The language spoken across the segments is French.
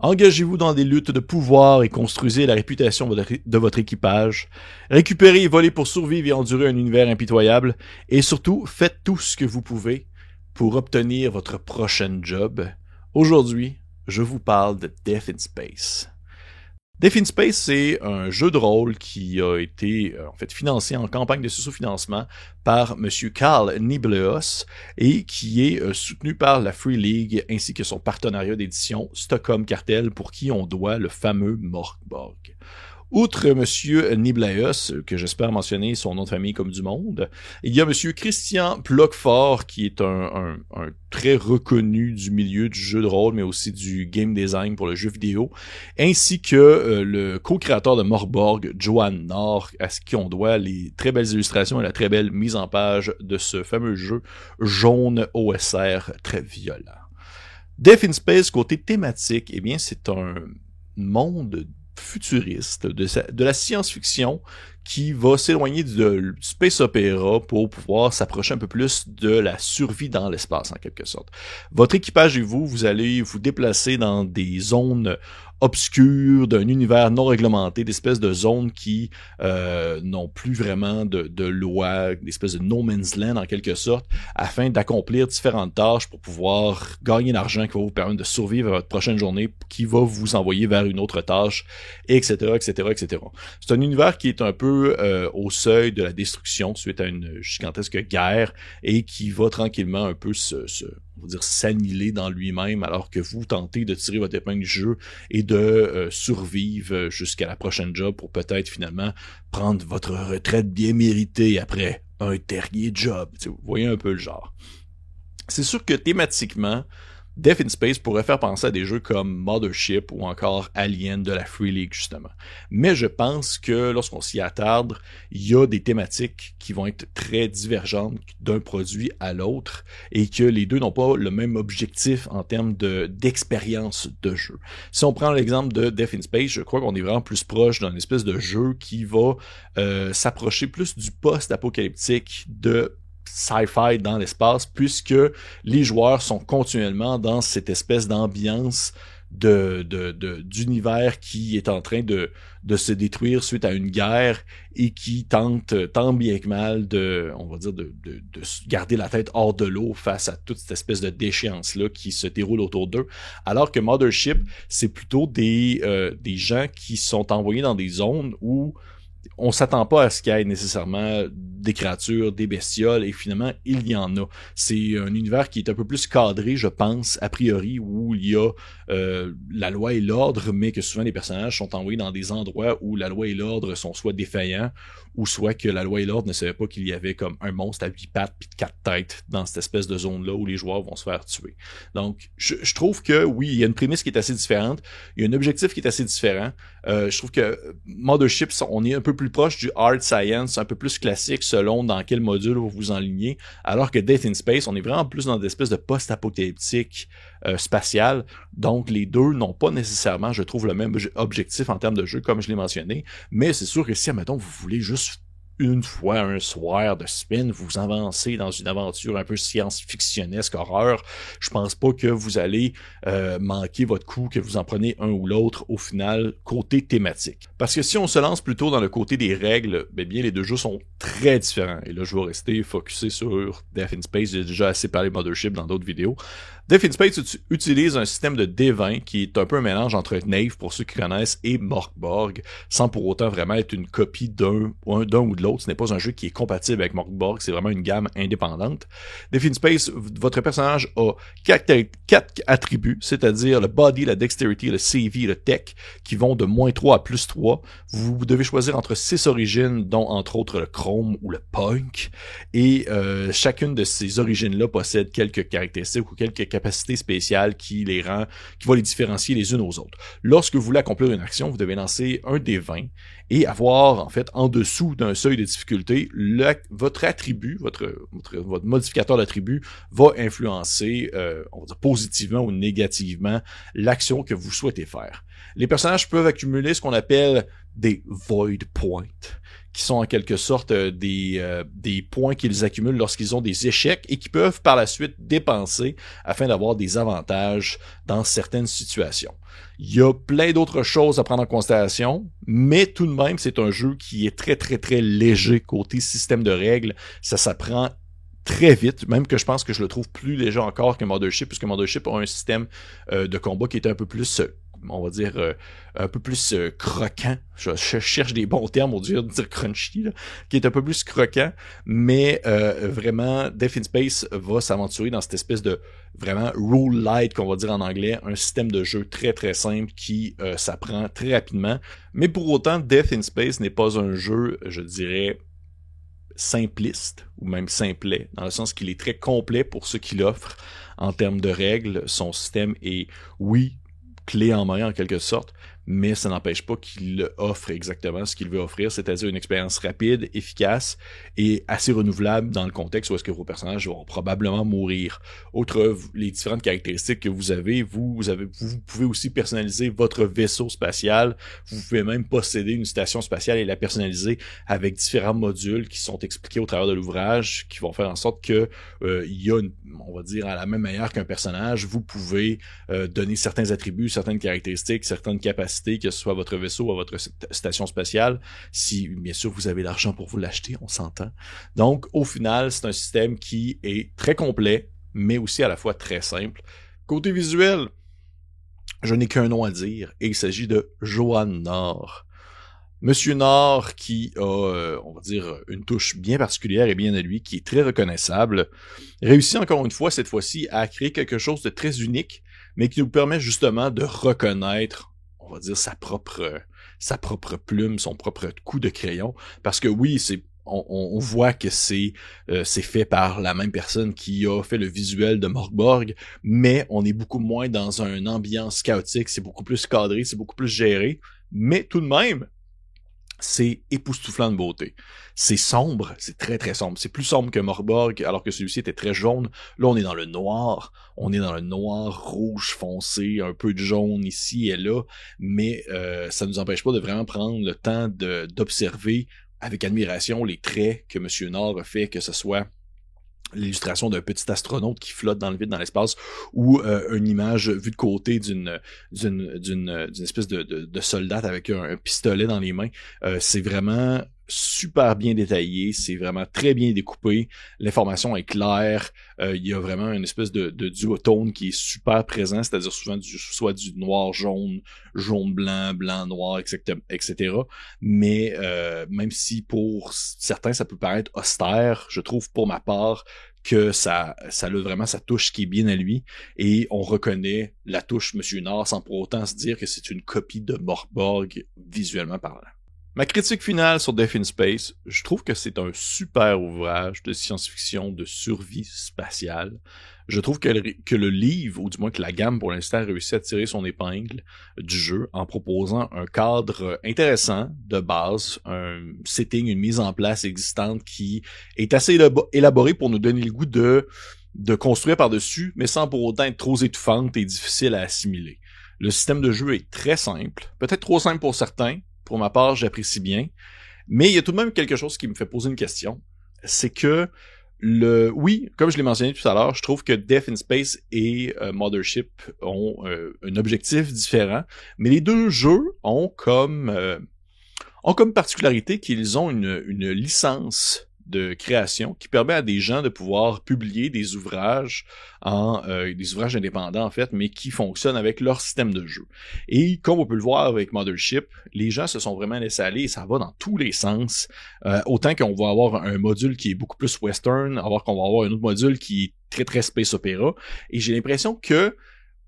Engagez-vous dans des luttes de pouvoir et construisez la réputation de votre équipage. Récupérez et volez pour survivre et endurer un univers impitoyable. Et surtout, faites tout ce que vous pouvez pour obtenir votre prochain job. Aujourd'hui, je vous parle de Death in Space. Death in Space, c'est un jeu de rôle qui a été euh, en fait financé en campagne de sous-financement par M. Carl Nibleos et qui est euh, soutenu par la Free League ainsi que son partenariat d'édition Stockholm Cartel pour qui on doit le fameux Morkborg. Outre Monsieur Niblaeus, que j'espère mentionner son nom de famille comme du monde, il y a Monsieur Christian Plockfort, qui est un, très reconnu du milieu du jeu de rôle, mais aussi du game design pour le jeu vidéo, ainsi que euh, le co-créateur de Morborg, Johan Nord, à ce qui on doit les très belles illustrations et la très belle mise en page de ce fameux jeu jaune OSR très violent. Death in Space, côté thématique, eh bien, c'est un monde futuriste, de, de la science-fiction qui va s'éloigner du space opéra pour pouvoir s'approcher un peu plus de la survie dans l'espace en quelque sorte. Votre équipage et vous, vous allez vous déplacer dans des zones obscures d'un univers non réglementé, d'espèces de zones qui euh, n'ont plus vraiment de, de loi, d'espèces de no man's land en quelque sorte, afin d'accomplir différentes tâches pour pouvoir gagner l'argent qui va vous permettre de survivre à votre prochaine journée, qui va vous envoyer vers une autre tâche, etc., etc., etc. C'est un univers qui est un peu euh, au seuil de la destruction suite à une gigantesque guerre et qui va tranquillement un peu se, s'annihiler dans lui-même alors que vous tentez de tirer votre épingle du jeu et de euh, survivre jusqu'à la prochaine job pour peut-être finalement prendre votre retraite bien méritée après un dernier job. vous voyez un peu le genre. C'est sûr que thématiquement, Death in Space pourrait faire penser à des jeux comme Mothership ou encore Alien de la Free League, justement. Mais je pense que lorsqu'on s'y attarde, il y a des thématiques qui vont être très divergentes d'un produit à l'autre et que les deux n'ont pas le même objectif en termes de, d'expérience de jeu. Si on prend l'exemple de Death in Space, je crois qu'on est vraiment plus proche d'un espèce de jeu qui va euh, s'approcher plus du post-apocalyptique de sci-fi dans l'espace, puisque les joueurs sont continuellement dans cette espèce d'ambiance de, d'univers qui est en train de, de se détruire suite à une guerre et qui tente tant bien que mal de, on va dire, de, de, garder la tête hors de l'eau face à toute cette espèce de déchéance-là qui se déroule autour d'eux. Alors que Mothership, c'est plutôt des, euh, des gens qui sont envoyés dans des zones où on s'attend pas à ce qu'il y ait nécessairement des créatures, des bestioles, et finalement, il y en a. C'est un univers qui est un peu plus cadré, je pense, a priori, où il y a euh, la loi et l'ordre, mais que souvent les personnages sont envoyés dans des endroits où la loi et l'ordre sont soit défaillants, ou soit que la loi et l'ordre ne savaient pas qu'il y avait comme un monstre à huit pattes puis quatre têtes dans cette espèce de zone-là où les joueurs vont se faire tuer. Donc, je, trouve que oui, il y a une prémisse qui est assez différente, il y a un objectif qui est assez différent. Euh, je trouve que Mothership, on est un peu plus proche du hard science, un peu plus classique selon dans quel module vous vous enlignez, alors que Death in Space, on est vraiment plus dans des espèces de post-apocalyptique euh, spatial. Donc, les deux n'ont pas nécessairement, je trouve, le même objectif en termes de jeu, comme je l'ai mentionné. Mais c'est sûr que si, admettons, vous voulez juste une fois un soir de spin, vous avancez dans une aventure un peu science-fictionnesque, horreur, je pense pas que vous allez euh, manquer votre coup, que vous en prenez un ou l'autre au final côté thématique. Parce que si on se lance plutôt dans le côté des règles, ben bien les deux jeux sont très différents. Et là, je vais rester focusé sur Death in Space. J'ai déjà assez parlé de Mothership dans d'autres vidéos. Death Space utilise un système de D20 qui est un peu un mélange entre Knave, pour ceux qui connaissent, et Morkborg, sans pour autant vraiment être une copie d'un ou de l'autre. Ce n'est pas un jeu qui est compatible avec Morkborg, c'est vraiment une gamme indépendante. Death in Space, votre personnage a quatre, attributs, c'est-à-dire le body, la dexterity, le CV, le tech, qui vont de moins 3 à plus 3. Vous devez choisir entre six origines, dont entre autres le chrome ou le punk, et euh, chacune de ces origines-là possède quelques caractéristiques ou quelques capacité spéciale qui les rend, qui va les différencier les unes aux autres. Lorsque vous voulez accomplir une action, vous devez lancer un des 20 et avoir, en fait, en dessous d'un seuil de difficulté, votre attribut, votre, votre, modificateur d'attribut va influencer, euh, on va dire positivement ou négativement, l'action que vous souhaitez faire. Les personnages peuvent accumuler ce qu'on appelle des void points, qui sont en quelque sorte euh, des, euh, des points qu'ils accumulent lorsqu'ils ont des échecs et qui peuvent par la suite dépenser afin d'avoir des avantages dans certaines situations. Il y a plein d'autres choses à prendre en considération, mais tout de même, c'est un jeu qui est très très très léger côté système de règles. Ça s'apprend très vite, même que je pense que je le trouve plus léger encore que Mothership, puisque Mothership a un système euh, de combat qui est un peu plus on va dire, euh, un peu plus euh, croquant. Je, cherche des bons termes au dire de dire crunchy, qui est un peu plus croquant, mais euh, vraiment, Death in Space va s'aventurer dans cette espèce de vraiment rule light qu'on va dire en anglais, un système de jeu très très simple qui s'apprend très rapidement. Mais pour autant, Death in Space n'est pas un jeu, je dirais, simpliste ou même simplet, dans le sens qu'il est très complet pour ce qu'il offre en termes de règles. Son système est, oui, clé en main en quelque sorte, mais ça n'empêche pas qu'il offre exactement ce qu'il veut offrir, c'est-à-dire une expérience rapide, efficace et assez renouvelable dans le contexte où est-ce que vos personnages vont probablement mourir. Autre, les différentes caractéristiques que vous avez, vous, avez, vous pouvez aussi personnaliser votre vaisseau spatial, vous pouvez même posséder une station spatiale et la personnaliser avec différents modules qui sont expliqués au travers de l'ouvrage, qui vont faire en sorte que euh, il y a, une, on va dire, à la même manière qu'un personnage, vous pouvez euh, donner certains attributs, certaines caractéristiques, certaines capacités que ce soit votre vaisseau ou votre station spatiale, si bien sûr vous avez l'argent pour vous l'acheter, on s'entend. Donc au final, c'est un système qui est très complet, mais aussi à la fois très simple. Côté visuel, je n'ai qu'un nom à dire, et il s'agit de Johan Nord. Monsieur Nord qui a, euh, on va dire, une touche bien particulière et bien à lui, qui est très reconnaissable, réussit encore une fois, cette fois-ci, à créer quelque chose de très unique, mais qui nous permet justement de reconnaître on va dire, sa propre, sa propre plume, son propre coup de crayon. Parce que oui, c'est on, voit que c'est euh, c'est fait par la même personne qui a fait le visuel de Morgborg, mais on est beaucoup moins dans une ambiance chaotique, c'est beaucoup plus cadré, c'est beaucoup plus géré, mais tout de même, c'est époustouflant de beauté. C'est sombre, c'est très très sombre. C'est plus sombre que Morborg, alors que celui-ci était très jaune. Là, on est dans le noir. On est dans le noir rouge foncé, un peu de jaune ici et là, mais euh, ça ne nous empêche pas de vraiment prendre le temps d'observer avec admiration les traits que M. Nord a fait, que ce soit l'illustration d'un petit astronaute qui flotte dans le vide dans l'espace ou euh, une image vue de côté d'une d'une d'une espèce de, de, soldat avec un, pistolet dans les mains. Euh, c'est vraiment super bien détaillé, c'est vraiment très bien découpé, l'information est claire, euh, il y a vraiment une espèce de, de duotone qui est super présent, c'est-à-dire souvent du, soit du noir-jaune, jaune-blanc, blanc-noir, etc., etc. Mais euh, même si pour certains ça peut paraître austère, je trouve pour ma part que ça, ça a vraiment sa touche qui est bien à lui et on reconnaît la touche Monsieur Nord sans pour autant se dire que c'est une copie de Morborg visuellement parlant. Ma critique finale sur Death in Space, je trouve que c'est un super ouvrage de science-fiction de survie spatiale. Je trouve que le, livre, ou du moins que la gamme pour l'instant, a réussi à tirer son épingle du jeu en proposant un cadre intéressant de base, un setting, une mise en place existante qui est assez élaboré pour nous donner le goût de, de construire par-dessus, mais sans pour autant être trop étouffante et difficile à assimiler. Le système de jeu est très simple, peut-être trop simple pour certains, pour ma part, j'apprécie bien. Mais il y a tout de même quelque chose qui me fait poser une question. C'est que le, oui, comme je l'ai mentionné tout à l'heure, je trouve que Death in Space et euh, Mothership ont euh, un objectif différent, mais les deux jeux ont comme euh, ont comme particularité qu'ils ont une, une licence de création qui permet à des gens de pouvoir publier des ouvrages en euh, des ouvrages indépendants en fait, mais qui fonctionnent avec leur système de jeu. Et comme on peut le voir avec Mothership, les gens se sont vraiment laissés aller et ça va dans tous les sens. Euh, autant qu'on va avoir un module qui est beaucoup plus western, alors qu'on va avoir un autre module qui est très très space opéra. Et j'ai l'impression que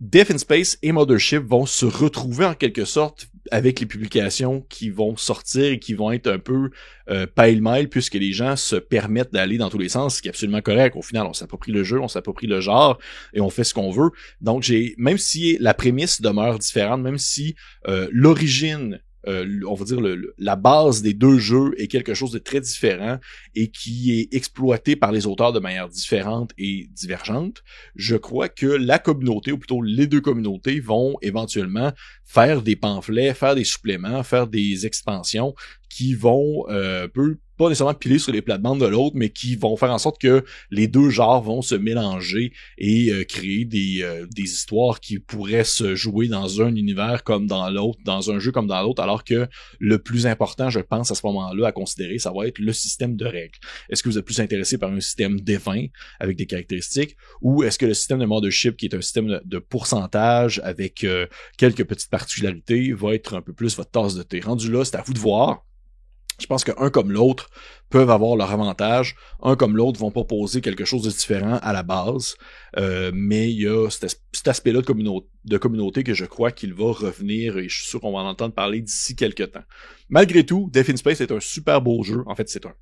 Death in Space et Mothership vont se retrouver en quelque sorte avec les publications qui vont sortir et qui vont être un peu euh, pile-mile puisque les gens se permettent d'aller dans tous les sens, ce qui est absolument correct. Au final, on s'approprie le jeu, on s'approprie le genre et on fait ce qu'on veut. Donc, j'ai même si la prémisse demeure différente, même si euh, l'origine euh, on va dire le, la base des deux jeux est quelque chose de très différent et qui est exploité par les auteurs de manière différente et divergente, je crois que la communauté, ou plutôt les deux communautés, vont éventuellement faire des pamphlets, faire des suppléments, faire des expansions qui vont euh, peu pas nécessairement piler sur les plates-bandes de l'autre, mais qui vont faire en sorte que les deux genres vont se mélanger et euh, créer des, euh, des histoires qui pourraient se jouer dans un univers comme dans l'autre, dans un jeu comme dans l'autre, alors que le plus important, je pense, à ce moment-là, à considérer, ça va être le système de règles. Est-ce que vous êtes plus intéressé par un système défunt avec des caractéristiques, ou est-ce que le système de mothership, qui est un système de, pourcentage avec euh, quelques petites particularités, va être un peu plus votre tasse de thé? Rendu là, c'est à vous de voir. Je pense qu'un comme l'autre peuvent avoir leur avantage. Un comme l'autre vont proposer quelque chose de différent à la base. Euh, mais il y a cet, aspect-là de, de, communauté que je crois qu'il va revenir et je suis sûr qu'on va en entendre parler d'ici quelques temps. Malgré tout, Death in Space est un super beau jeu. En fait, c'est un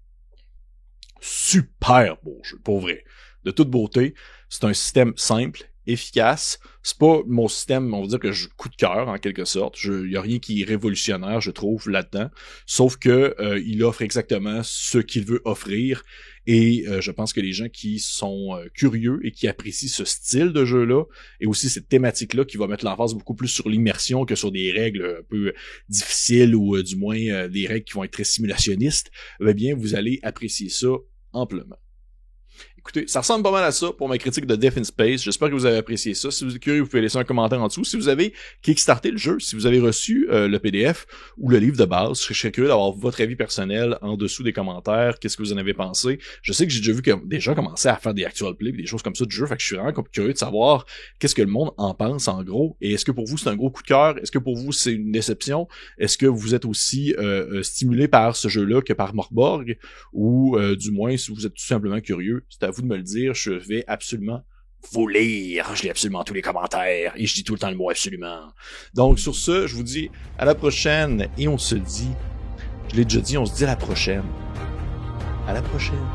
super beau jeu, pour vrai. De toute beauté. C'est un système simple, efficace. C'est pas mon système, on va dire que je coup de cœur en quelque sorte. Il y a rien qui est révolutionnaire, je trouve, là-dedans. Sauf que euh, il offre exactement ce qu'il veut offrir. Et euh, je pense que les gens qui sont euh, curieux et qui apprécient ce style de jeu-là, et aussi cette thématique-là qui va mettre l'emphase beaucoup plus sur l'immersion que sur des règles un peu difficiles ou du moins des règles qui vont être très simulationnistes, eh bien, vous allez apprécier ça amplement. Écoutez, ça ressemble pas mal à ça pour ma critique de Death in Space. J'espère que vous avez apprécié ça. Si vous êtes curieux, vous pouvez laisser un commentaire en dessous. Si vous avez kickstarté le jeu, si vous avez reçu euh, le PDF ou le livre de base, je serais curieux d'avoir votre avis personnel en dessous des commentaires. Qu'est-ce que vous en avez pensé? Je sais que j'ai déjà vu que des gens à faire des actual plays des choses comme ça de jeu. Fait que je suis vraiment curieux de savoir qu'est-ce que le monde en pense en gros. Et est-ce que pour vous c'est un gros coup de cœur? Est-ce que pour vous c'est une déception? Est-ce que vous êtes aussi euh, euh, stimulé par ce jeu-là que par Morborg? Ou du moins si vous êtes tout simplement curieux, à vous de me le dire. Je vais absolument vous lire. Je lis absolument tous les commentaires et je dis tout le temps le mot absolument. Donc sur ce, je vous dis à la prochaine et on se dit, je l'ai déjà dit, on se dit à la prochaine. À la prochaine.